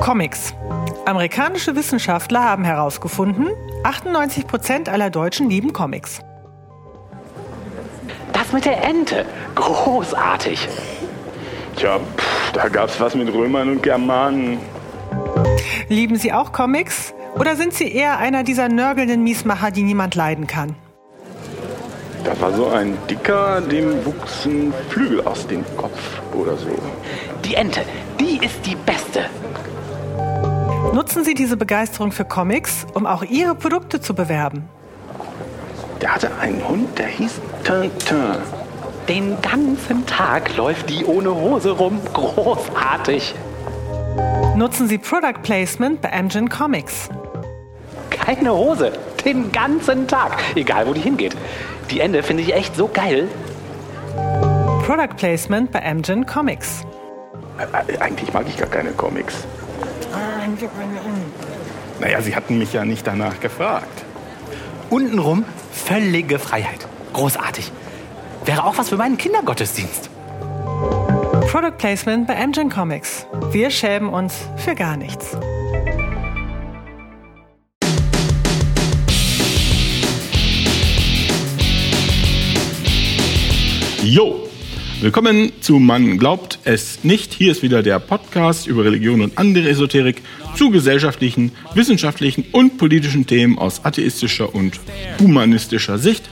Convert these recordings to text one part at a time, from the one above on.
Comics. Amerikanische Wissenschaftler haben herausgefunden, 98 Prozent aller Deutschen lieben Comics. Das mit der Ente. Großartig. Tja, pff, da gab's was mit Römern und Germanen. Lieben Sie auch Comics? Oder sind Sie eher einer dieser nörgelnden Miesmacher, die niemand leiden kann? Da war so ein Dicker, dem wuchsen Flügel aus dem Kopf oder so. Die Ente, die ist die beste. Nutzen Sie diese Begeisterung für Comics, um auch Ihre Produkte zu bewerben. Der hatte einen Hund, der hieß Tintin. Den ganzen Tag läuft die ohne Hose rum. Großartig. Nutzen Sie Product Placement bei Amgen Comics. Keine Hose. Den ganzen Tag. Egal, wo die hingeht. Die Ende finde ich echt so geil. Product Placement bei Amgen Comics. Äh, Eigentlich mag ich gar keine Comics. Naja, sie hatten mich ja nicht danach gefragt. Untenrum völlige Freiheit. Großartig. Wäre auch was für meinen Kindergottesdienst. Product Placement bei Amgen Comics. Wir schämen uns für gar nichts. Jo! Willkommen zu Man glaubt es nicht. Hier ist wieder der Podcast über Religion und andere Esoterik zu gesellschaftlichen, wissenschaftlichen und politischen Themen aus atheistischer und humanistischer Sicht.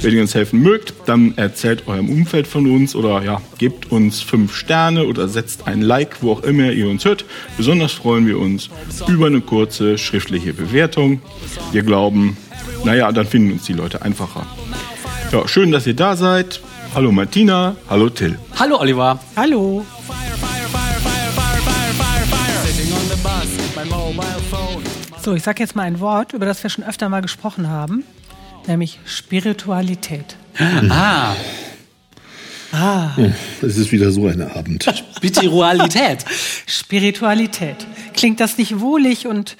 Wenn ihr uns helfen mögt, dann erzählt eurem Umfeld von uns oder ja, gebt uns fünf Sterne oder setzt ein Like, wo auch immer ihr uns hört. Besonders freuen wir uns über eine kurze schriftliche Bewertung. Wir glauben, naja, dann finden uns die Leute einfacher. Ja, schön, dass ihr da seid. Hallo Martina, hallo Till. Hallo Oliver. Hallo. So, ich sage jetzt mal ein Wort, über das wir schon öfter mal gesprochen haben, nämlich Spiritualität. Ah, Es ist wieder so ein Abend. Spiritualität. Spiritualität. Klingt das nicht wohlig und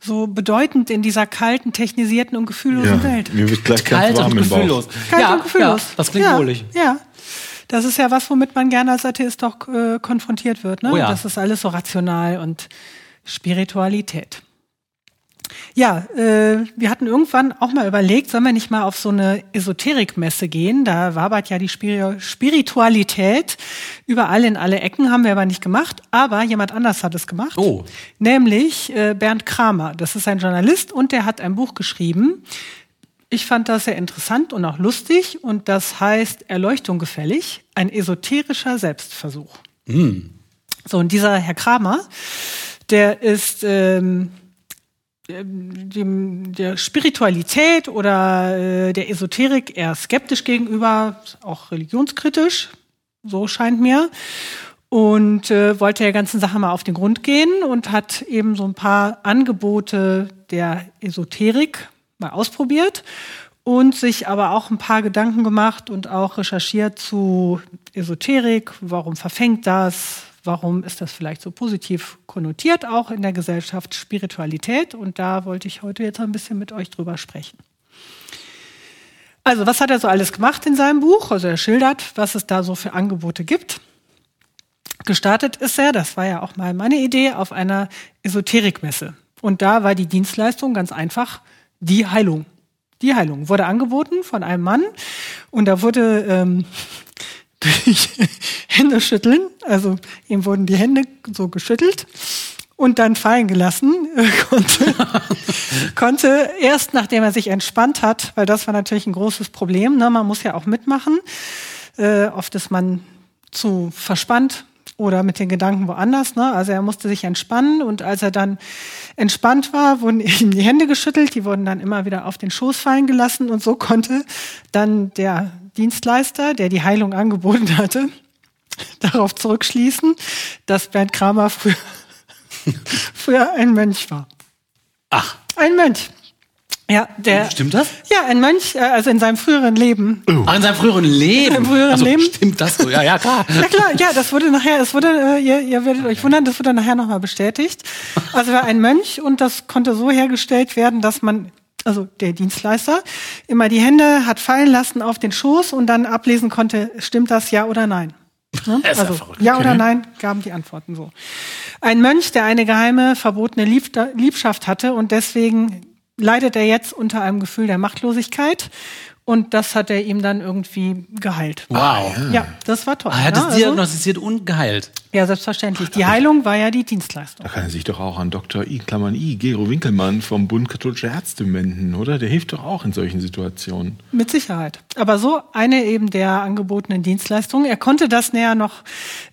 so bedeutend in dieser kalten, technisierten und gefühllosen Welt? mir wird gleich ganz Kalt warm und gefühllos. Kalt ja, und gefühllos. Ja, das klingt ja, wohlig. Ja. Das ist ja was, womit man gerne als Atheist doch äh, konfrontiert wird. Ne? Oh ja. Das ist alles so rational und Spiritualität. Ja, äh, wir hatten irgendwann auch mal überlegt, sollen wir nicht mal auf so eine Esoterikmesse gehen? Da wabert ja die Spiri Spiritualität überall in alle Ecken, haben wir aber nicht gemacht. Aber jemand anders hat es gemacht. Oh. Nämlich äh, Bernd Kramer. Das ist ein Journalist und der hat ein Buch geschrieben. Ich fand das sehr interessant und auch lustig und das heißt Erleuchtung gefällig, ein esoterischer Selbstversuch. So, und dieser Herr Kramer, der ist ähm, dem, der Spiritualität oder äh, der Esoterik eher skeptisch gegenüber, auch religionskritisch, so scheint mir. Und äh, wollte der ganzen Sache mal auf den Grund gehen und hat eben so ein paar Angebote der Esoterik mal ausprobiert und sich aber auch ein paar Gedanken gemacht und auch recherchiert zu Esoterik, warum verfängt das, warum ist das vielleicht so positiv konnotiert, auch in der Gesellschaft Spiritualität. Und da wollte ich heute jetzt ein bisschen mit euch drüber sprechen. Also, was hat er so alles gemacht in seinem Buch? Also, er schildert, was es da so für Angebote gibt. Gestartet ist er, das war ja auch mal meine Idee, auf einer Esoterikmesse. Und da war die Dienstleistung ganz einfach die Heilung. Die Heilung wurde angeboten von einem Mann und da wurde ähm, Hände schütteln, also ihm wurden die Hände so geschüttelt und dann fallen gelassen, konnte, konnte erst nachdem er sich entspannt hat, weil das war natürlich ein großes Problem, ne? man muss ja auch mitmachen, äh, oft ist man zu verspannt oder mit den Gedanken woanders. Ne? Also er musste sich entspannen und als er dann entspannt war, wurden ihm die Hände geschüttelt, die wurden dann immer wieder auf den Schoß fallen gelassen und so konnte dann der Dienstleister, der die Heilung angeboten hatte, darauf zurückschließen, dass Bernd Kramer früher, früher ein Mönch war. Ach, Ein Mönch. Ja, der. stimmt das? Ja, ein Mönch, äh, also in seinem früheren Leben. Ach, in seinem früheren Leben. In seinem früheren also, Leben? Stimmt das so? Ja, ja, klar. Ja klar, ja, das wurde nachher, es wurde, äh, ihr, ihr werdet euch wundern, das wurde nachher nochmal bestätigt. Also er war ein Mönch und das konnte so hergestellt werden, dass man, also der Dienstleister, immer die Hände hat fallen lassen auf den Schoß und dann ablesen konnte, stimmt das ja oder nein. Ne? Das ist ja Also verrückt. ja oder nein gaben die Antworten so. Ein Mönch, der eine geheime, verbotene Liebschaft hatte und deswegen leidet er jetzt unter einem Gefühl der Machtlosigkeit und das hat er ihm dann irgendwie geheilt. Wow. Ah, ja, das war toll. Er hat ne? es Also- diagnostiziert und geheilt. ja, selbstverständlich. Die Heilung war ja die Dienstleistung. Da kann er sich doch auch an Dr. I, Klammern I, Gero Winkelmann vom Bund Katholischer Ärzte wenden, oder? Der hilft doch auch in solchen Situationen. Mit Sicherheit. Aber so eine eben der angebotenen Dienstleistungen. Er konnte das näher noch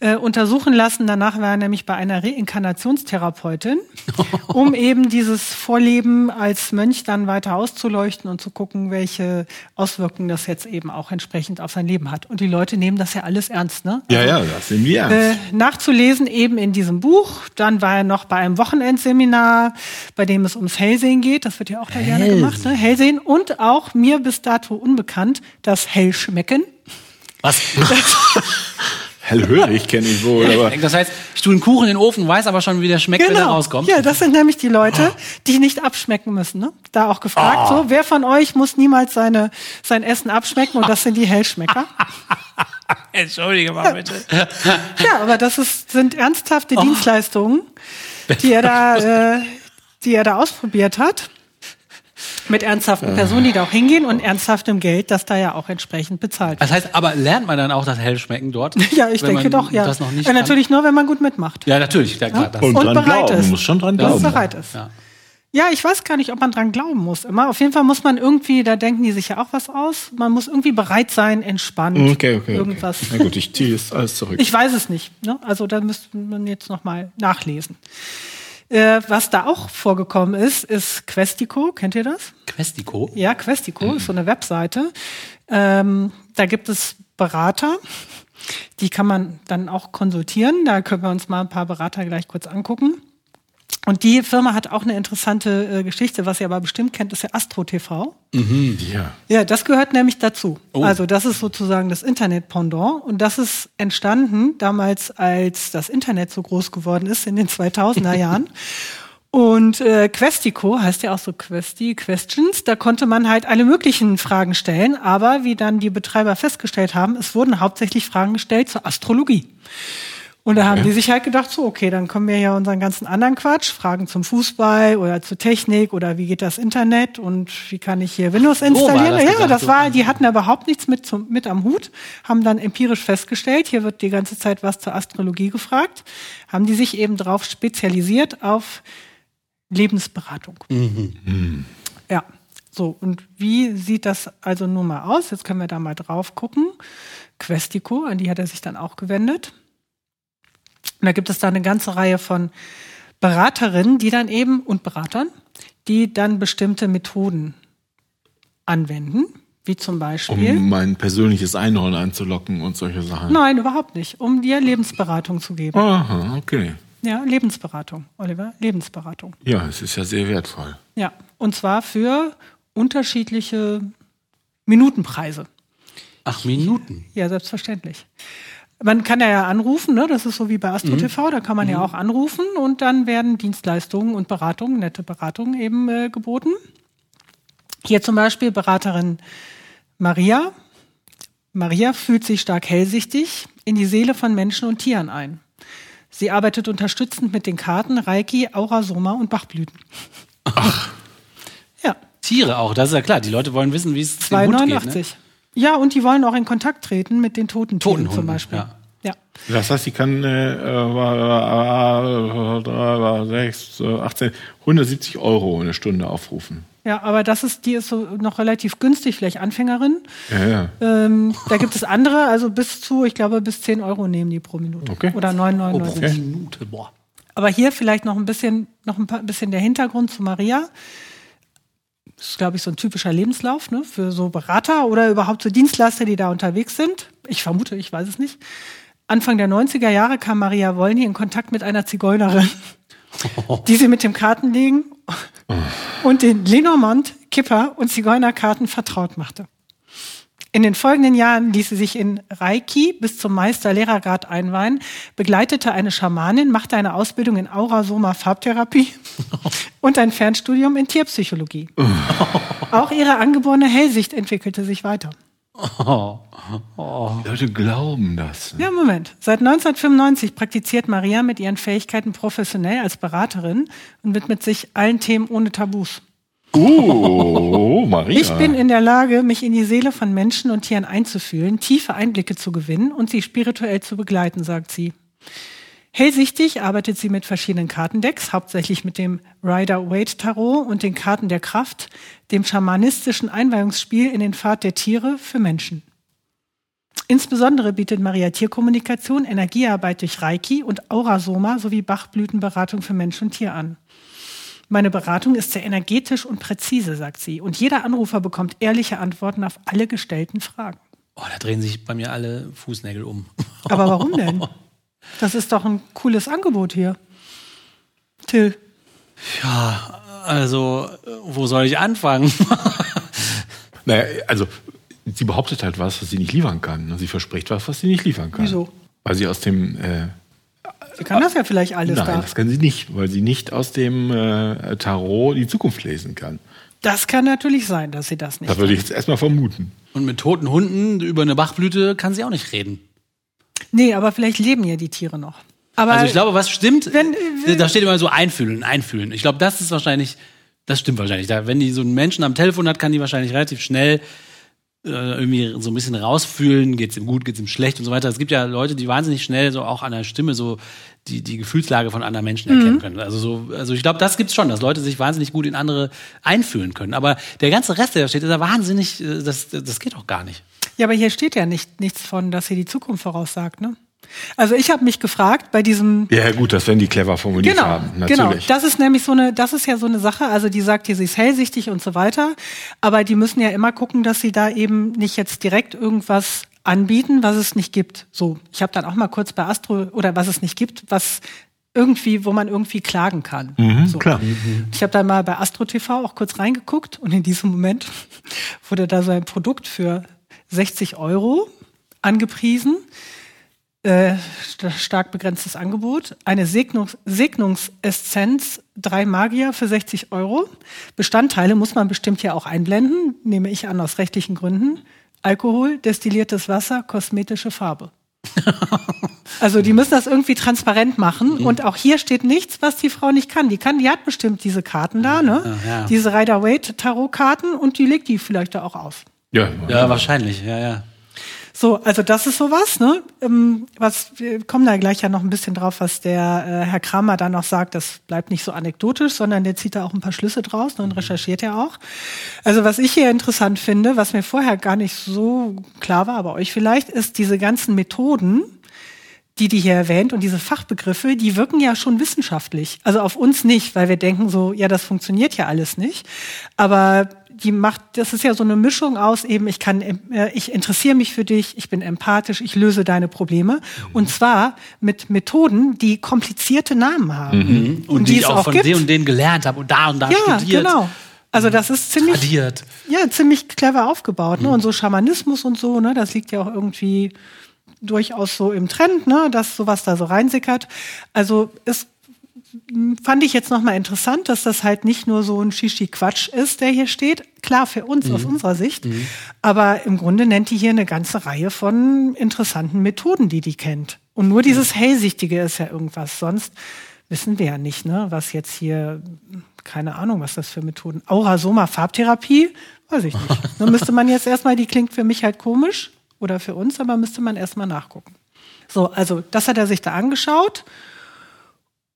äh, untersuchen lassen. Danach war er nämlich bei einer Reinkarnationstherapeutin, um eben dieses Vorleben als Mönch dann weiter auszuleuchten und zu gucken, welche Auswirkungen das jetzt eben auch entsprechend auf sein Leben hat. Und die Leute nehmen das ja alles ernst, ne? Ja, ja, das nehmen wir ernst. Äh, nachzulesen eben in diesem Buch. Dann war er noch bei einem Wochenendseminar, bei dem es ums Hellsehen geht. Das wird ja auch da gerne Hellsehen. gemacht. Ne? Hellsehen und auch mir bis dato unbekannt, das Hellschmecken. Was? Hellhörig kenne ich wohl, aber das heißt, ich tue einen Kuchen in den Ofen, weiß aber schon, wie der schmeckt, wenn er rauskommt. Genau. Ja, das sind nämlich die Leute, die nicht abschmecken müssen. Ne? Da auch gefragt, so, wer von euch muss niemals seine, sein Essen abschmecken? Und das sind die Hellschmecker. Entschuldige mal bitte. Ja, aber das ist, sind ernsthafte Dienstleistungen, die er da, äh, die er da ausprobiert hat. Mit ernsthaften Personen, die da auch hingehen und ernsthaftem Geld, das da ja auch entsprechend bezahlt wird. Das heißt, aber lernt man dann auch das Hellschmecken dort? Ja, ich wenn denke man doch, ja. Das noch nicht ja kann? natürlich nur, wenn man gut mitmacht. Ja, natürlich, ja, klar. Das, und, Und dran bereit glauben. ist. Man muss schon dran glauben. bereit ist. ja. Ja, ich weiß gar nicht, ob man dran glauben muss. Immer. Auf jeden Fall muss man irgendwie, da denken die sich ja auch was aus. Man muss irgendwie bereit sein, entspannt. Okay, okay. Irgendwas. Okay. Na gut, ich ziehe es alles zurück. Ich weiß es nicht. Ne? Also da müsste man jetzt noch mal nachlesen. Äh, was da auch vorgekommen ist, ist Questico. Kennt ihr das? Questico. Ja, Questico ist so eine Webseite. Ähm, da gibt es Berater. Die kann man dann auch konsultieren. Da können wir uns mal ein paar Berater gleich kurz angucken. Und die Firma hat auch eine interessante äh, Geschichte, was ihr aber bestimmt kennt, ist ja Astro TV. ja. Ja, das gehört nämlich dazu. Oh. Also das ist sozusagen das Internet-Pendant und das ist entstanden damals, als das Internet so groß geworden ist in den 2000er Jahren. Und äh, Questico heißt ja auch so Questi, Questions, da konnte man halt alle möglichen Fragen stellen, aber wie dann die Betreiber festgestellt haben, es wurden hauptsächlich Fragen gestellt zur Astrologie. Und da haben die sich halt gedacht, so, okay, dann kommen wir ja unseren ganzen anderen Quatsch, Fragen zum Fußball oder zur Technik oder wie geht das Internet und wie kann ich hier Windows war installieren. das ja, gedacht, das so. war, die hatten da überhaupt nichts mit, zum, mit am Hut, haben dann empirisch festgestellt, hier wird die ganze Zeit was zur Astrologie gefragt, haben die sich eben drauf spezialisiert auf Lebensberatung. Ja, so, und wie sieht das also nun mal aus? Jetzt können wir da mal drauf gucken. Questico, an die hat er sich dann auch gewendet. Und da gibt es da eine ganze Reihe von Beraterinnen, die dann eben und Beratern, die dann bestimmte Methoden anwenden, wie zum Beispiel. Um mein persönliches Einhorn einzulocken und solche Sachen. Nein, überhaupt nicht, um dir Lebensberatung zu geben. Aha, okay. Ja, Lebensberatung, Oliver, Lebensberatung. Ja, es ist ja sehr wertvoll. Ja, und zwar für unterschiedliche Minutenpreise. Ach, Minuten. Ja, selbstverständlich. Man kann ja anrufen, ne? das ist so wie bei Astro TV, da kann man ja auch anrufen und dann werden Dienstleistungen und Beratungen, nette Beratungen eben äh, geboten. Hier zum Beispiel Beraterin Maria. Maria fühlt sich stark hellsichtig in die Seele von Menschen und Tieren ein. Sie arbeitet unterstützend mit den Karten Reiki, Aurasoma und Bachblüten. Ja, Tiere auch, das ist ja klar. Die Leute wollen wissen, wie es dem Hund geht. 2,89. Ne? Ja, und die wollen auch in Kontakt treten mit den toten Tieren Toten zum Beispiel. ja. ja. Das heißt, ich kann äh, äh, äh, 6, äh, 18, 170 Euro eine Stunde aufrufen. Ja, aber das ist, die ist so noch relativ günstig, vielleicht Anfängerin. Ja, ja. Ähm, da gibt es andere, also bis zu, ich glaube, bis 10 Euro nehmen die pro Minute. Okay. Oder 9,99. Oh, pro Minute, boah. Aber hier vielleicht noch ein bisschen, noch ein paar, bisschen der Hintergrund zu Maria. Das ist, glaube ich, so ein typischer Lebenslauf ne, für so Berater oder überhaupt so Dienstleister, die da unterwegs sind. Ich vermute, ich weiß es nicht. Anfang der 90er Jahre kam Maria Wollny in Kontakt mit einer Zigeunerin, die sie mit dem Kartenlegen und den Lenormand, Kipper und Zigeunerkarten vertraut machte. In den folgenden Jahren ließ sie sich in Reiki bis zum Meister-Lehrergrad einweihen, begleitete eine Schamanin, machte eine Ausbildung in Aurasoma-Farbtherapie und ein Fernstudium in Tierpsychologie. Auch ihre angeborene Hellsicht entwickelte sich weiter. Oh. Oh. Die Leute glauben das. Ne? Ja, Moment. Seit 1995 praktiziert Maria mit ihren Fähigkeiten professionell als Beraterin und widmet sich allen Themen ohne Tabus. Oh, Maria. Ich bin in der Lage, mich in die Seele von Menschen und Tieren einzufühlen, tiefe Einblicke zu gewinnen und sie spirituell zu begleiten, sagt sie. Hellsichtig arbeitet sie mit verschiedenen Kartendecks, hauptsächlich mit dem Rider-Waite-Tarot und den Karten der Kraft, dem schamanistischen Einweihungsspiel in den Pfad der Tiere für Menschen. Insbesondere bietet Maria Tierkommunikation, Energiearbeit durch Reiki und Aurasoma sowie Bachblütenberatung für Mensch und Tier an. Meine Beratung ist sehr energetisch und präzise, sagt sie. Und jeder Anrufer bekommt ehrliche Antworten auf alle gestellten Fragen. Oh, da drehen sich bei mir alle Fußnägel um. Aber warum denn? Das ist doch ein cooles Angebot hier. Till. Ja, also, wo soll ich anfangen? naja, also, sie behauptet halt was, was sie nicht liefern kann. Sie verspricht was, was sie nicht liefern kann. Wieso? Weil sie aus dem äh, Sie kann das ja vielleicht alles Nein, da. das kann sie nicht, weil sie nicht aus dem äh, Tarot die Zukunft lesen kann. Das kann natürlich sein, dass sie das nicht Da würde ich jetzt erstmal vermuten. Und mit toten Hunden über eine Bachblüte kann sie auch nicht reden. Nee, aber vielleicht leben ja die Tiere noch. Aber also ich glaube, was stimmt, wenn, wenn, da steht immer so einfühlen, einfühlen. Ich glaube, das ist wahrscheinlich, das stimmt wahrscheinlich. Da, wenn die so einen Menschen am Telefon hat, kann die wahrscheinlich relativ schnell äh, irgendwie so ein bisschen rausfühlen, geht's ihm gut, geht's ihm schlecht und so weiter. Es gibt ja Leute, die wahnsinnig schnell so auch an der Stimme so die, die Gefühlslage von anderen Menschen erkennen mhm. können. Also so, also ich glaube, das gibt's schon, dass Leute sich wahnsinnig gut in andere einfühlen können. Aber der ganze Rest, der da steht, ist ja wahnsinnig, äh, das, das geht auch gar nicht. Ja, aber hier steht ja nicht, nichts von, dass sie die Zukunft voraussagt, ne? Also ich habe mich gefragt bei diesem. Ja gut, das werden die clever formuliert genau, haben. Natürlich. Genau, das ist nämlich so eine, das ist ja so eine Sache. Also die sagt hier, sie ist hellsichtig und so weiter, aber die müssen ja immer gucken, dass sie da eben nicht jetzt direkt irgendwas anbieten, was es nicht gibt. So, ich habe dann auch mal kurz bei Astro oder was es nicht gibt, was irgendwie, wo man irgendwie klagen kann. Mhm, so. Klar. Ich habe dann mal bei Astro TV auch kurz reingeguckt und in diesem Moment wurde da so ein Produkt für 60 Euro angepriesen. Äh, stark begrenztes Angebot. Eine Segnungs Segnungsessenz, drei Magier für 60 Euro. Bestandteile muss man bestimmt ja auch einblenden, nehme ich an aus rechtlichen Gründen. Alkohol, destilliertes Wasser, kosmetische Farbe. also die müssen das irgendwie transparent machen. Mhm. Und auch hier steht nichts, was die Frau nicht kann. Die kann, die hat bestimmt diese Karten da, ne? Ja, ja. Diese Rider-Waite-Tarot-Karten und die legt die vielleicht da auch aus. Ja, ja, wahrscheinlich, ja, ja. So, also das ist sowas, ne? Ähm, was, wir kommen da gleich ja noch ein bisschen drauf, was der äh, Herr Kramer da noch sagt. Das bleibt nicht so anekdotisch, sondern der zieht da auch ein paar Schlüsse draus ne, und recherchiert ja auch. Also was ich hier interessant finde, was mir vorher gar nicht so klar war, aber euch vielleicht, ist diese ganzen Methoden, die die hier erwähnt und diese Fachbegriffe, die wirken ja schon wissenschaftlich. Also auf uns nicht, weil wir denken so, ja, das funktioniert ja alles nicht. Aber die macht, das ist ja so eine Mischung aus eben, ich kann, äh, ich interessiere mich für dich, ich bin empathisch, ich löse deine Probleme. Mhm. Und zwar mit Methoden, die komplizierte Namen haben. Mhm. Und, und, die, die ich auch, auch von gibt. und den gelernt habe und da und da ja, studiert. Genau. Also das ist ziemlich, Tradiert. ja, ziemlich clever aufgebaut. Ne? Mhm. Und so Schamanismus und so, ne, das liegt ja auch irgendwie durchaus so im Trend, ne, dass sowas da so reinsickert. Also es fand ich jetzt nochmal interessant, dass das halt nicht nur so ein Shishi-Quatsch ist, der hier steht. Klar, für uns mhm. aus unserer Sicht. Mhm. Aber im Grunde nennt die hier eine ganze Reihe von interessanten Methoden, die die kennt. Und nur dieses Hellsichtige ist ja irgendwas. Sonst wissen wir ja nicht, ne, was jetzt hier, keine Ahnung, was das für Methoden. Aurasoma Farbtherapie, weiß ich nicht. Nun müsste man jetzt erstmal, die klingt für mich halt komisch oder für uns, aber müsste man erstmal nachgucken. So, also das hat er sich da angeschaut.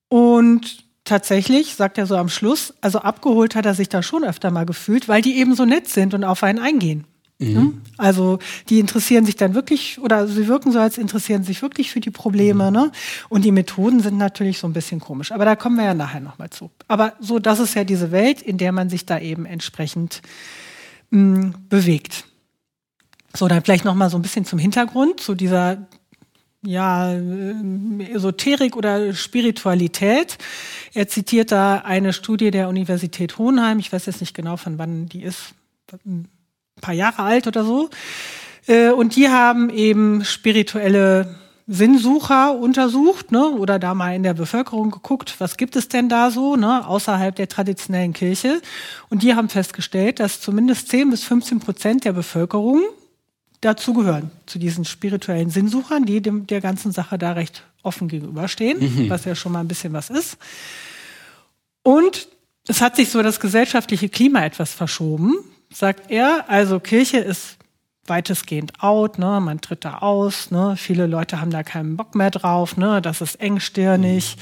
Und tatsächlich, sagt er so am Schluss, also abgeholt hat er sich da schon öfter mal gefühlt, weil die eben so nett sind und auf einen eingehen. Mhm. Ne? Also die interessieren sich dann wirklich oder sie wirken so, als interessieren sich wirklich für die Probleme. Mhm. Ne? Und die Methoden sind natürlich so ein bisschen komisch. Aber da kommen wir ja nachher nochmal zu. Aber so, das ist ja diese Welt, in der man sich da eben entsprechend mh, mm, bewegt. So, dann vielleicht nochmal so ein bisschen zum Hintergrund zu dieser ja, äh, Esoterik oder Spiritualität. Er zitiert da eine Studie der Universität Hohenheim. Ich weiß jetzt nicht genau, von wann die ist. Ein paar Jahre alt oder so. Äh, und die haben eben spirituelle Sinnsucher untersucht, ne, oder da mal in der Bevölkerung geguckt, was gibt es denn da so, ne, außerhalb der traditionellen Kirche. Und die haben festgestellt, dass zumindest 10 bis 15 Prozent der Bevölkerung dazu gehören, zu diesen spirituellen Sinnsuchern, die dem, der ganzen Sache da recht offen gegenüberstehen, was ja schon mal ein bisschen was ist. Und es hat sich so das gesellschaftliche Klima etwas verschoben, sagt er. Also Kirche ist weitestgehend out, ne? man tritt da aus, ne? viele Leute haben da keinen Bock mehr drauf, ne? das ist engstirnig,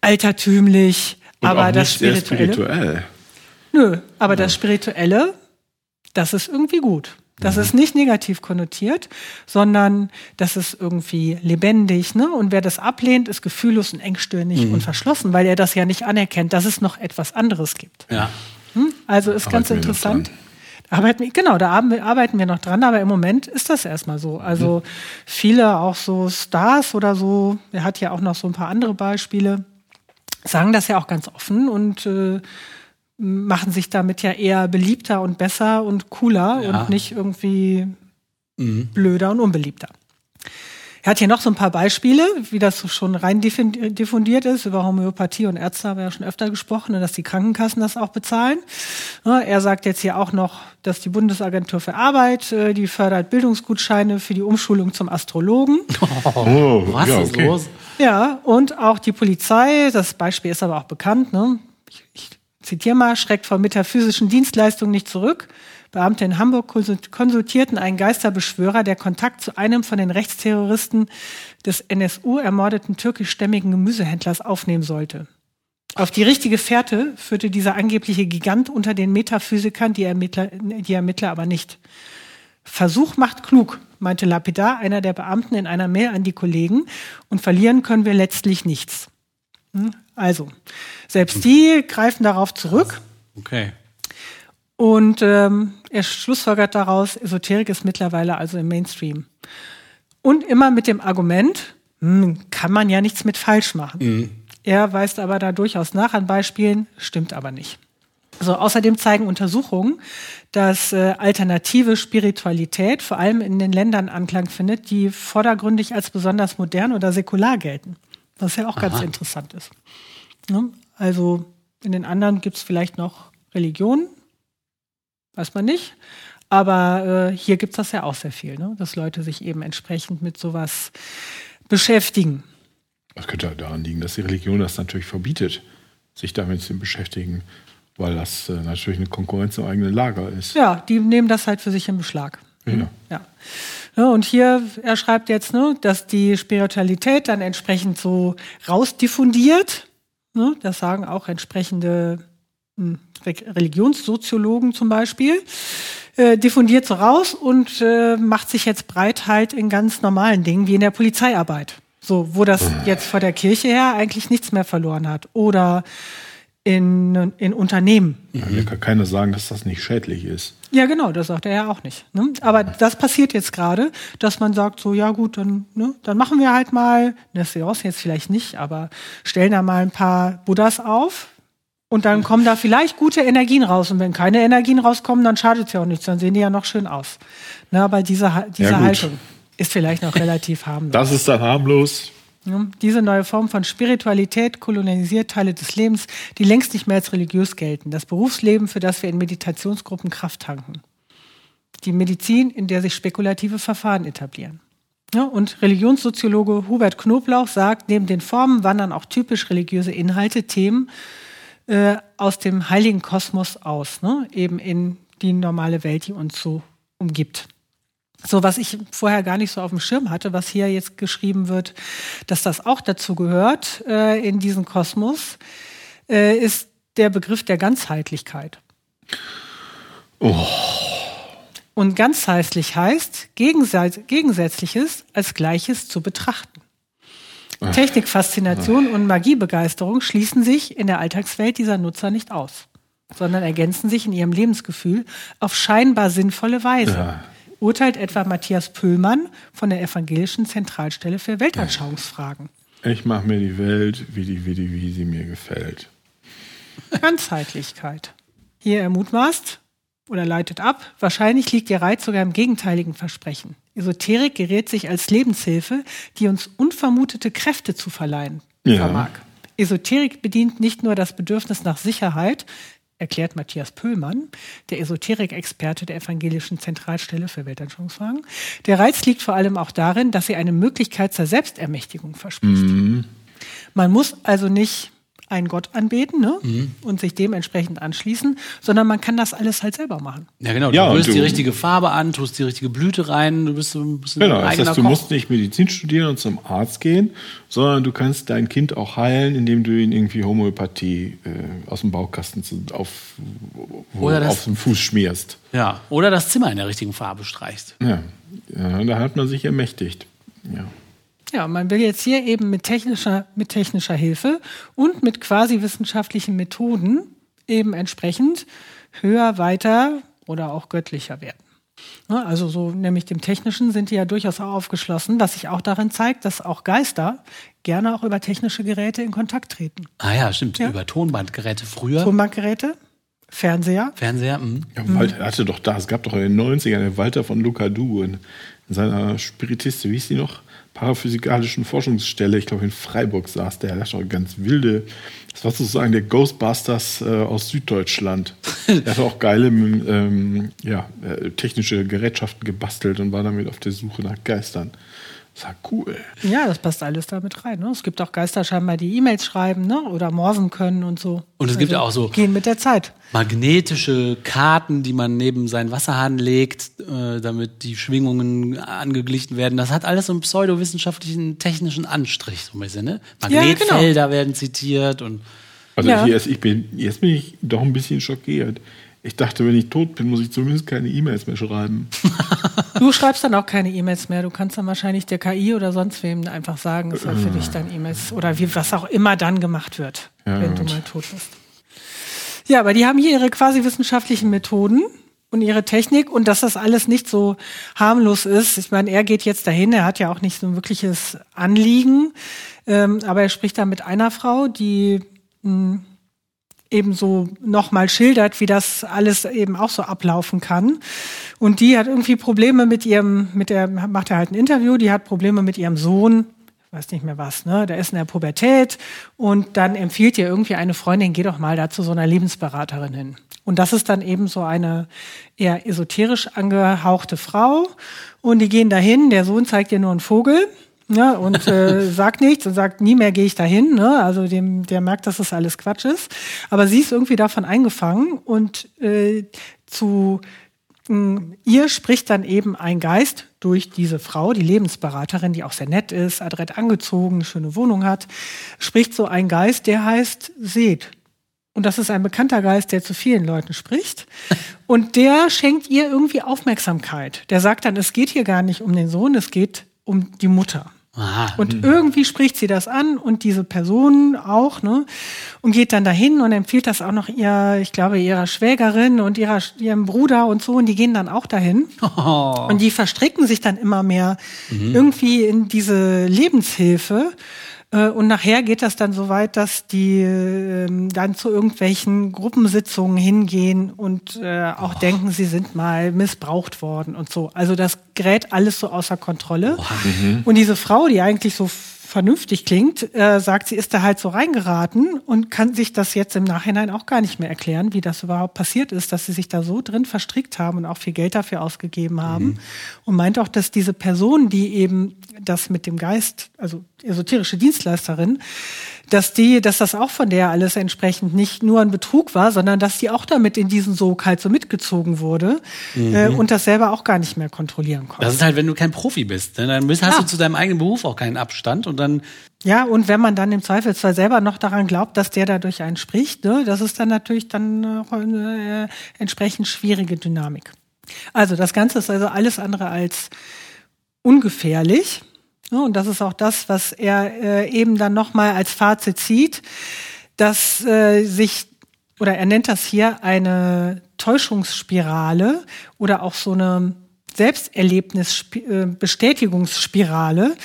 altertümlich, Und aber das Spirituelle. spirituell. Nö, aber das Spirituelle, das ist irgendwie gut. Das ist nicht negativ konnotiert, sondern das ist irgendwie lebendig. Ne? Und wer das ablehnt, ist gefühllos und engstirnig und verschlossen, weil er das ja nicht anerkennt, dass es noch etwas anderes gibt. Ja. Hm? Also ist ganz Arbeiten noch interessant. Arbeiten, genau, da arbeiten wir- noch dran, aber im Moment ist das erstmal so. Also viele auch so Stars oder so, er hat ja auch noch so ein paar andere Beispiele, sagen das ja auch ganz offen und äh, machen sich damit ja eher beliebter und besser und cooler Ja. und nicht irgendwie blöder und unbeliebter. Er hat hier noch so ein paar Beispiele, wie das so schon rein diffun- diffundiert ist. Über Homöopathie und Ärzte haben wir ja schon öfter gesprochen, ne, dass die Krankenkassen das auch bezahlen. Er sagt jetzt hier auch noch, dass die Bundesagentur für Arbeit, äh, die fördert Bildungsgutscheine für die Umschulung zum Astrologen. Oh, Was ja, ist okay. los? Ja, und auch die Polizei, das Beispiel ist aber auch bekannt, ne? ich, ich zitiere mal, schreckt vor metaphysischen Dienstleistungen nicht zurück. Beamte in Hamburg konsult- konsultierten einen Geisterbeschwörer, der Kontakt zu einem von den Rechtsterroristen des NSU ermordeten türkischstämmigen Gemüsehändlers aufnehmen sollte. Auf die richtige Fährte führte dieser angebliche Gigant unter den Metaphysikern, die Ermittler, die Ermittler aber nicht. Versuch macht klug, meinte lapidar einer der Beamten in einer Mail an die Kollegen. Und verlieren können wir letztlich nichts. Hm? Also, selbst die greifen darauf zurück. Okay. Und ähm, er schlussfolgert daraus, Esoterik ist mittlerweile also im Mainstream. Und immer mit dem Argument, hm, kann man ja nichts mit falsch machen. Er weist aber da durchaus nach an Beispielen, stimmt aber nicht. So, außerdem zeigen Untersuchungen, dass äh, alternative Spiritualität vor allem in den Ländern Anklang findet, die vordergründig als besonders modern oder säkular gelten. Was ja auch ganz interessant ist. Ne? Also in den anderen gibt es vielleicht noch Religionen, weiß man nicht. Aber äh, hier gibt es das ja auch sehr viel, ne? dass Leute sich eben entsprechend mit sowas beschäftigen. Das könnte daran liegen, dass die Religion das natürlich verbietet, sich damit zu beschäftigen, weil das äh, natürlich eine Konkurrenz im eigenen Lager ist. Ja, die nehmen das halt für sich in Beschlag. Ja. Ja. Ja, und hier, er schreibt jetzt, ne, dass die Spiritualität dann entsprechend so rausdiffundiert. Ne, das sagen auch entsprechende hm, Re- Religionssoziologen zum Beispiel. Äh, diffundiert so raus und äh, macht sich jetzt breit halt in ganz normalen Dingen wie in der Polizeiarbeit. So, wo das jetzt vor der Kirche her eigentlich nichts mehr verloren hat. Oder in, in Unternehmen. Ja, Mir kann keiner sagen, dass das nicht schädlich ist. Ja, genau, das sagt er ja auch nicht. Ne? Aber das passiert jetzt gerade, dass man sagt, so, ja gut, dann, ne, dann machen wir halt mal, das Seance jetzt vielleicht nicht, aber stellen da mal ein paar Buddhas auf und dann kommen da vielleicht gute Energien raus. Und wenn keine Energien rauskommen, dann schadet es ja auch nichts, dann sehen die ja noch schön aus. Ne, aber diese, diese Ja. Haltung ist vielleicht noch relativ harmlos. Das ist dann harmlos. Diese neue Form von Spiritualität kolonialisiert Teile des Lebens, die längst nicht mehr als religiös gelten. Das Berufsleben, für das wir in Meditationsgruppen Kraft tanken. Die Medizin, in der sich spekulative Verfahren etablieren. Und Religionssoziologe Hubert Knoblauch sagt, neben den Formen wandern auch typisch religiöse Inhalte, Themen äh, aus dem heiligen Kosmos aus, ne? eben in die normale Welt, die uns so umgibt. So, was ich vorher gar nicht so auf dem Schirm hatte, was hier jetzt geschrieben wird, dass das auch dazu gehört äh, in diesen Kosmos, äh, ist der Begriff der Ganzheitlichkeit. Und ganzheitlich heißt, Gegensätzliches als Gleiches zu betrachten. Technikfaszination und Magiebegeisterung schließen sich in der Alltagswelt dieser Nutzer nicht aus, sondern ergänzen sich in ihrem Lebensgefühl auf scheinbar sinnvolle Weise. Ja. Urteilt etwa Matthias Pöllmann von der Evangelischen Zentralstelle für Weltanschauungsfragen. Ich mache mir die Welt, wie, die, wie, die, wie sie mir gefällt. Ganzheitlichkeit. Hier er mutmaßt oder leitet ab, wahrscheinlich liegt der Reiz sogar im gegenteiligen Versprechen. Esoterik gerät sich als Lebenshilfe, die uns unvermutete Kräfte zu verleihen Ja. vermag. Esoterik bedient nicht nur das Bedürfnis nach Sicherheit, erklärt Matthias Pöhlmann, der Esoterik-Experte der Evangelischen Zentralstelle für Weltanschauungsfragen. Der Reiz liegt vor allem auch darin, dass sie eine Möglichkeit zur Selbstermächtigung verspricht. Man muss also nicht einen Gott anbeten ne? und sich dementsprechend anschließen, sondern man kann das alles halt selber machen. Ja, genau. Du Ja, rührst die richtige Farbe an, tust die richtige Blüte rein, du bist so ein bisschen Genau, das heißt, du Koch. musst nicht Medizin studieren und zum Arzt gehen, sondern du kannst dein Kind auch heilen, indem du ihn irgendwie Homöopathie äh, aus dem Baukasten zu, auf, wo, Oder das- auf den Fuß schmierst. Ja. Oder das Zimmer in der richtigen Farbe streichst. Ja. ja, da hat man sich ermächtigt. Ja. Ja, man will jetzt hier eben mit technischer, mit technischer Hilfe und mit quasi wissenschaftlichen Methoden eben entsprechend höher, weiter oder auch göttlicher werden. Ne, Also so nämlich dem Technischen sind die ja durchaus auch aufgeschlossen, was sich auch darin zeigt, dass auch Geister gerne auch über technische Geräte in Kontakt treten. Ah ja, stimmt. Ja. Über Tonbandgeräte früher. Tonbankgeräte, Fernseher. Fernseher. mhm. Ja, Walter hatte doch da, es gab doch in den 90ern den Walter von Lucadou in, in seiner Spiritiste, wie hieß die noch? Paraphysikalischen Forschungsstelle, ich glaube in Freiburg saß der, der hat doch ganz wilde, das war sozusagen der Ghostbusters äh, aus Süddeutschland. er hat auch geile ähm, ja, äh, technische Gerätschaften gebastelt und war damit auf der Suche nach Geistern. Das war cool. Ja, das passt alles damit rein. Ne? Es gibt auch Geister scheinbar, die E-Mails schreiben ne? oder morsen können und so. Und es gibt ja auch so- Gehen mit der Zeit. magnetische Karten, die man neben seinen Wasserhahn legt, äh, damit die Schwingungen angeglichen werden. Das hat alles so einen pseudowissenschaftlichen, technischen Anstrich, so ein bisschen, ne? Ja, Magnetfelder werden zitiert und Also Ja. hier, ich bin, jetzt bin ich doch ein bisschen schockiert. Ich dachte, wenn ich tot bin, muss ich zumindest keine E-Mails mehr schreiben. Du schreibst dann auch keine E-Mails mehr. Du kannst dann wahrscheinlich der KI oder sonst wem einfach sagen, es soll für dich dann E-Mails oder wie, was auch immer dann gemacht wird, Ja, wenn du gut. mal tot bist. Ja, aber die haben hier ihre quasi wissenschaftlichen Methoden und ihre Technik und dass das alles nicht so harmlos ist. Ich meine, er geht jetzt dahin, er hat ja auch nicht so ein wirkliches Anliegen, ähm, aber er spricht da mit einer Frau, die mh, eben so nochmal schildert, wie das alles eben auch so ablaufen kann. Und die hat irgendwie Probleme mit ihrem, mit der, macht er halt ein Interview, die hat Probleme mit ihrem Sohn, weiß nicht mehr was, ne? Der ist in der Pubertät und dann empfiehlt ihr irgendwie eine Freundin, geh doch mal da zu so einer Lebensberaterin hin. Und das ist dann eben so eine eher esoterisch angehauchte Frau. Und die gehen dahin, der Sohn zeigt ihr nur einen Vogel. Ne, und äh, sagt nichts und sagt, nie mehr gehe ich dahin. Ne? Also dem, der merkt, dass das alles Quatsch ist. Aber sie ist irgendwie davon eingefangen und äh, zu ihr spricht dann eben ein Geist durch diese Frau, die Lebensberaterin, die auch sehr nett ist, adrett angezogen, eine schöne Wohnung hat, spricht so ein Geist, der heißt Seth. Und das ist ein bekannter Geist, der zu vielen Leuten spricht. Und der schenkt ihr irgendwie Aufmerksamkeit. Der sagt dann, es geht hier gar nicht um den Sohn, es geht um die Mutter. Aha. Und irgendwie spricht sie das an und diese Person auch, ne? Und geht dann dahin und empfiehlt das auch noch ihr, ich glaube, ihrer Schwägerin und ihrer, ihrem Bruder und so. Und die gehen dann auch dahin. Und die verstricken sich dann immer mehr irgendwie in diese Lebenshilfe. Äh, Und nachher geht das dann so weit, dass die ähm, dann zu irgendwelchen Gruppensitzungen hingehen und äh, auch denken, sie sind mal missbraucht worden und so. Also das gerät alles so außer Kontrolle. Und diese Frau, die eigentlich so vernünftig klingt, äh, sagt, sie ist da halt so reingeraten und kann sich das jetzt im Nachhinein auch gar nicht mehr erklären, wie das überhaupt passiert ist, dass sie sich da so drin verstrickt haben und auch viel Geld dafür ausgegeben haben. Und meint auch, dass diese Person, die eben das mit dem Geist, also esoterische Dienstleisterin, dass die, dass das auch von der alles entsprechend nicht nur ein Betrug war, sondern dass die auch damit in diesen Sog halt so mitgezogen wurde äh, und das selber auch gar nicht mehr kontrollieren konnte. Das ist halt, wenn du kein Profi bist. Ne? Dann hast Ja. du zu deinem eigenen Beruf auch keinen Abstand und dann Ja, und wenn man dann im Zweifelsfall selber noch daran glaubt, dass der dadurch einen spricht, ne, das ist dann natürlich dann äh, eine äh, entsprechend schwierige Dynamik. Also das Ganze ist also alles andere als ungefährlich. Und das ist auch das, was er äh, eben dann nochmal als Fazit zieht, dass äh, sich, oder er nennt das hier eine Täuschungsspirale oder auch so eine Selbsterlebnis-Bestätigungsspirale,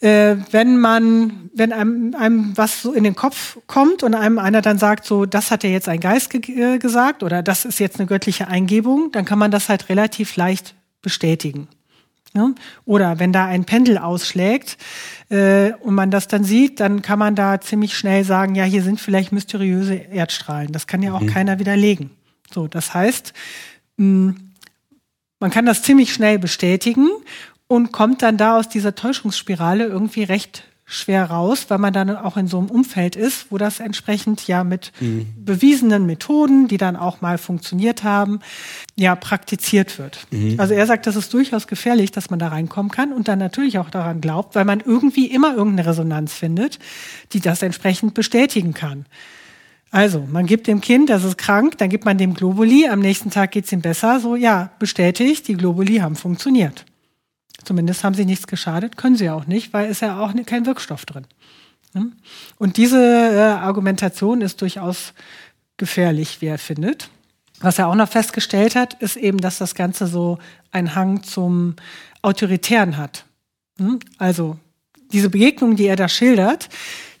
äh, wenn man, wenn einem, einem was so in den Kopf kommt und einem einer dann sagt, so, das hat ja jetzt ein Geist ge äh, gesagt oder das ist jetzt eine göttliche Eingebung, dann kann man das halt relativ leicht bestätigen. Ne? Oder wenn da ein Pendel ausschlägt äh, und man das dann sieht, dann kann man da ziemlich schnell sagen, ja, hier sind vielleicht mysteriöse Erdstrahlen. Das kann ja auch mhm. keiner widerlegen. So, das heißt, mh, man kann das ziemlich schnell bestätigen und kommt dann da aus dieser Täuschungsspirale irgendwie recht schwer raus, weil man dann auch in so einem Umfeld ist, wo das entsprechend ja mit mhm. bewiesenen Methoden, die dann auch mal funktioniert haben, ja praktiziert wird. Mhm. Also er sagt, das ist durchaus gefährlich, dass man da reinkommen kann und dann natürlich auch daran glaubt, weil man irgendwie immer irgendeine Resonanz findet, die das entsprechend bestätigen kann. Also, man gibt dem Kind, das ist krank, dann gibt man dem Globuli, am nächsten Tag geht's ihm besser, so ja, bestätigt, die Globuli haben funktioniert. Zumindest haben sie nichts geschadet, können sie auch nicht, weil ist ja auch kein Wirkstoff drin. Ne? Und diese äh, Argumentation ist durchaus gefährlich, wie er findet. Was er auch noch festgestellt hat, ist eben, dass das Ganze so einen Hang zum Autoritären hat. Ne? Also diese Begegnungen, die er da schildert,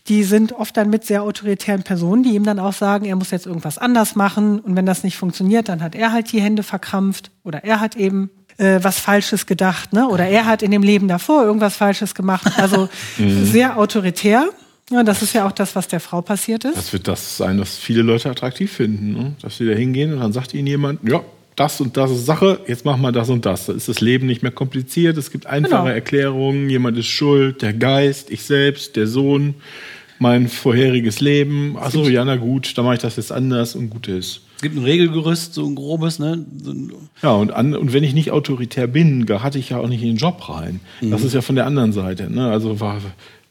die sind oft dann mit sehr autoritären Personen, die ihm dann auch sagen, er muss jetzt irgendwas anders machen und wenn das nicht funktioniert, dann hat er halt die Hände verkrampft oder er hat eben äh, was Falsches gedacht, ne? Oder er hat in dem Leben davor irgendwas Falsches gemacht. Also mhm. sehr autoritär. Ja, das ist ja auch das, was der Frau passiert ist. Das wird das sein, was viele Leute attraktiv finden, ne? dass sie da hingehen und dann sagt ihnen jemand, ja, das und das ist Sache, jetzt machen wir das und das. Da ist das Leben nicht mehr kompliziert, es gibt einfache genau. Erklärungen, jemand ist schuld, der Geist, ich selbst, der Sohn, mein vorheriges Leben. Achso, ja, na gut, dann mache ich das jetzt anders und gut ist. Es gibt ein Regelgerüst, so ein grobes, ne? So ein ja, und, an, und wenn ich nicht autoritär bin, da hatte ich ja auch nicht in den Job rein. Mhm. Das ist ja von der anderen Seite. Ne? Also war,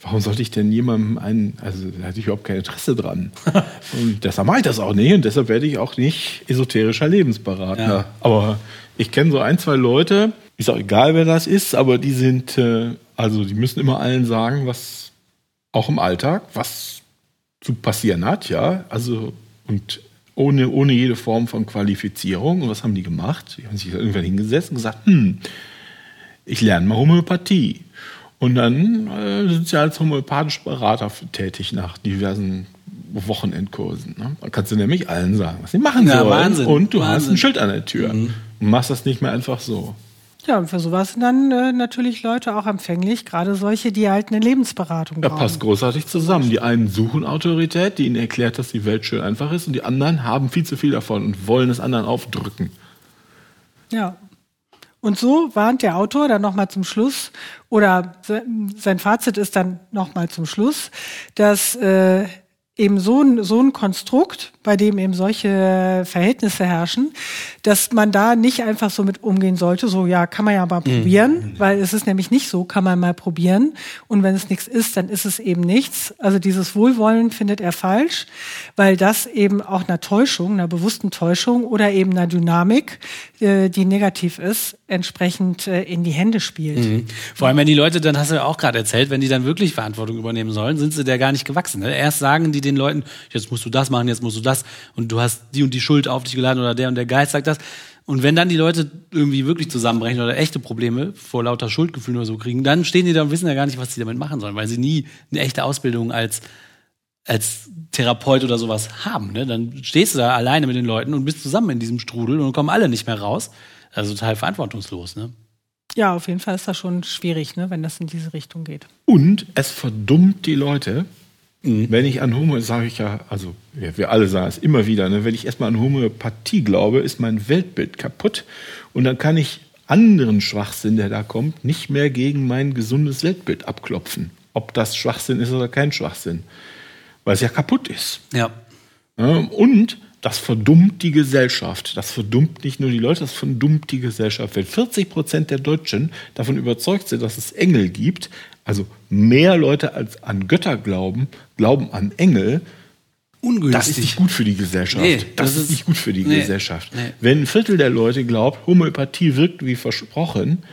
warum sollte ich denn jemandem einen, also da hatte ich überhaupt kein Interesse dran. und deshalb mache ich das auch nicht und deshalb werde ich auch nicht esoterischer Lebensberater. Ja. Aber ich kenne so ein, zwei Leute, ist auch egal, wer das ist, aber die sind, äh, also die müssen immer allen sagen, was auch im Alltag, was zu passieren hat, ja. Also und ohne, ohne jede Form von Qualifizierung. Und was haben die gemacht? Die haben sich irgendwann hingesetzt und gesagt, hm, ich lerne mal Homöopathie. Und dann äh, sind sie als homöopathische Berater tätig nach diversen Wochenendkursen. Ne? Da kannst du nämlich allen sagen, was sie machen ja, sollen. Wahnsinn, und du Wahnsinn. hast ein Schild an der Tür. Mhm. Und machst das nicht mehr einfach so. Ja, und für sowas sind dann äh, natürlich Leute auch empfänglich, gerade solche, die halt eine Lebensberatung brauchen. Ja, passt großartig zusammen. Die einen suchen Autorität, die ihnen erklärt, dass die Welt schön einfach ist, und die anderen haben viel zu viel davon und wollen es anderen aufdrücken. Ja. Und so warnt der Autor dann nochmal zum Schluss, oder sein Fazit ist dann nochmal zum Schluss, dass äh, eben so ein, so ein Konstrukt, bei dem eben solche Verhältnisse herrschen, dass man da nicht einfach so mit umgehen sollte, so ja, kann man ja mal mhm. probieren, mhm. weil es ist nämlich nicht so, kann man mal probieren und wenn es nichts ist, dann ist es eben nichts. Also dieses Wohlwollen findet er falsch, weil das eben auch einer Täuschung, einer bewussten Täuschung oder eben einer Dynamik, äh, die negativ ist, entsprechend äh, in die Hände spielt. Mhm. Vor allem, wenn die Leute, dann hast du ja auch gerade erzählt, wenn die dann wirklich Verantwortung übernehmen sollen, sind sie der gar nicht gewachsen. Ne? Erst sagen die den Leuten, jetzt musst du das machen, jetzt musst du das und du hast die und die Schuld auf dich geladen oder der und der Geist sagt das. Und wenn dann die Leute irgendwie wirklich zusammenbrechen oder echte Probleme vor lauter Schuldgefühlen oder so kriegen, dann stehen die da und wissen ja gar nicht, was sie damit machen sollen, weil sie nie eine echte Ausbildung als als Therapeut oder sowas haben. Ne? Dann stehst du da alleine mit den Leuten und bist zusammen in diesem Strudel und kommen alle nicht mehr raus. Also total verantwortungslos. Ne? Ja, auf jeden Fall ist das schon schwierig, ne, wenn das in diese Richtung geht. Und es verdummt die Leute, Mhm. Wenn ich an Homö, sage ich ja, also ja, wir alle sagen es immer wieder, ne, wenn ich erstmal an Homöopathie glaube, ist mein Weltbild kaputt und dann kann ich anderen Schwachsinn, der da kommt, nicht mehr gegen mein gesundes Weltbild abklopfen. Ob das Schwachsinn ist oder kein Schwachsinn. Weil es ja kaputt ist. Ja. ja und das verdummt die Gesellschaft. Das verdummt nicht nur die Leute, das verdummt die Gesellschaft. Wenn 40 Prozent der Deutschen davon überzeugt sind, dass es Engel gibt, also mehr Leute als an Götter glauben, glauben an Engel. Ungünstig. Das ist nicht gut für die Gesellschaft. Nee, das, das, ist nicht gut für die nee, Gesellschaft. Nee. Wenn ein Viertel der Leute glaubt, Homöopathie wirkt wie versprochen,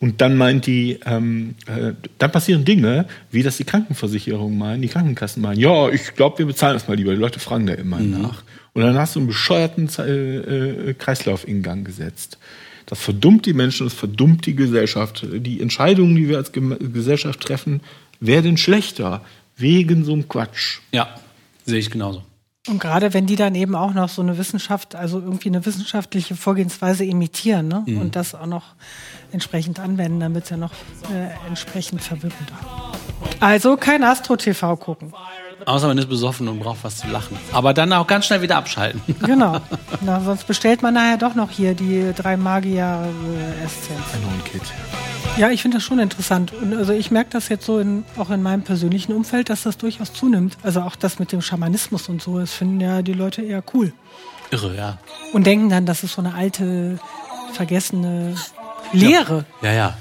und dann meint die, ähm, äh, dann passieren Dinge, wie das die Krankenversicherung meinen, die Krankenkassen meinen. Ja, ich glaube, wir bezahlen das mal lieber. Die Leute fragen da immer mhm. nach. Und dann hast du einen bescheuerten äh, äh, Kreislauf in Gang gesetzt. Das verdummt die Menschen, das verdummt die Gesellschaft. Die Entscheidungen, die wir als Gesellschaft treffen, werden schlechter wegen so einem Quatsch. Ja, sehe ich genauso. Und gerade wenn die dann eben auch noch so eine Wissenschaft, also irgendwie eine wissenschaftliche Vorgehensweise imitieren ne? Mhm. und das auch noch entsprechend anwenden, damit es ja noch äh, entsprechend verwirrender. Also kein Astro-TV gucken. Außer man ist besoffen und braucht was zu lachen. Aber dann auch ganz schnell wieder abschalten. Genau. Na, sonst bestellt man nachher doch noch hier die drei Magier-Essenz. Ein neuen Kit. Ja, ich finde das schon interessant. Und also ich merke das jetzt so in, auch in meinem persönlichen Umfeld, dass das durchaus zunimmt. Also auch das mit dem Schamanismus und so, das finden ja die Leute eher cool. Irre, ja. Und denken dann, das ist so eine alte, vergessene Lehre. Ja, ja.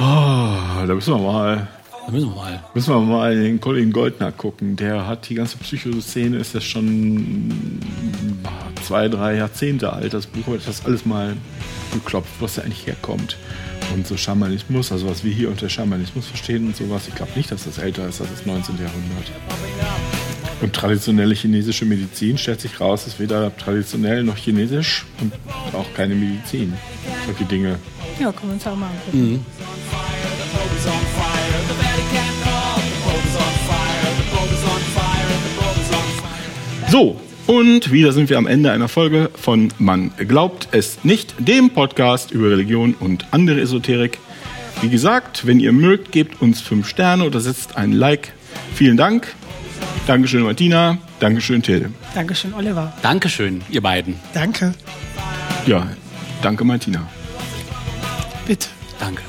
Oh, da müssen wir mal, Da müssen wir mal. müssen wir mal den Colin Goldner gucken. Der hat die ganze Psychoszene, ist ja schon zwei, drei Jahrzehnte alt. Das Buch hat das alles mal geklopft, was da eigentlich herkommt. Und so Schamanismus, also was wir hier unter Schamanismus verstehen und sowas, ich glaube nicht, dass das älter ist als das 19. Jahrhundert. Und traditionelle chinesische Medizin stellt sich raus, ist weder traditionell noch chinesisch und auch keine Medizin. Solche Dinge. Ja, können wir uns ja auch mal angucken. So, und wieder sind wir am Ende einer Folge von Man glaubt es nicht, dem Podcast über Religion und andere Esoterik. Wie gesagt, wenn ihr mögt, gebt uns fünf Sterne oder setzt ein Like. Vielen Dank. Dankeschön, Martina. Dankeschön, Till. Dankeschön, Oliver. Dankeschön, ihr beiden. Danke. Ja, danke, Martina. Bitte. Danke.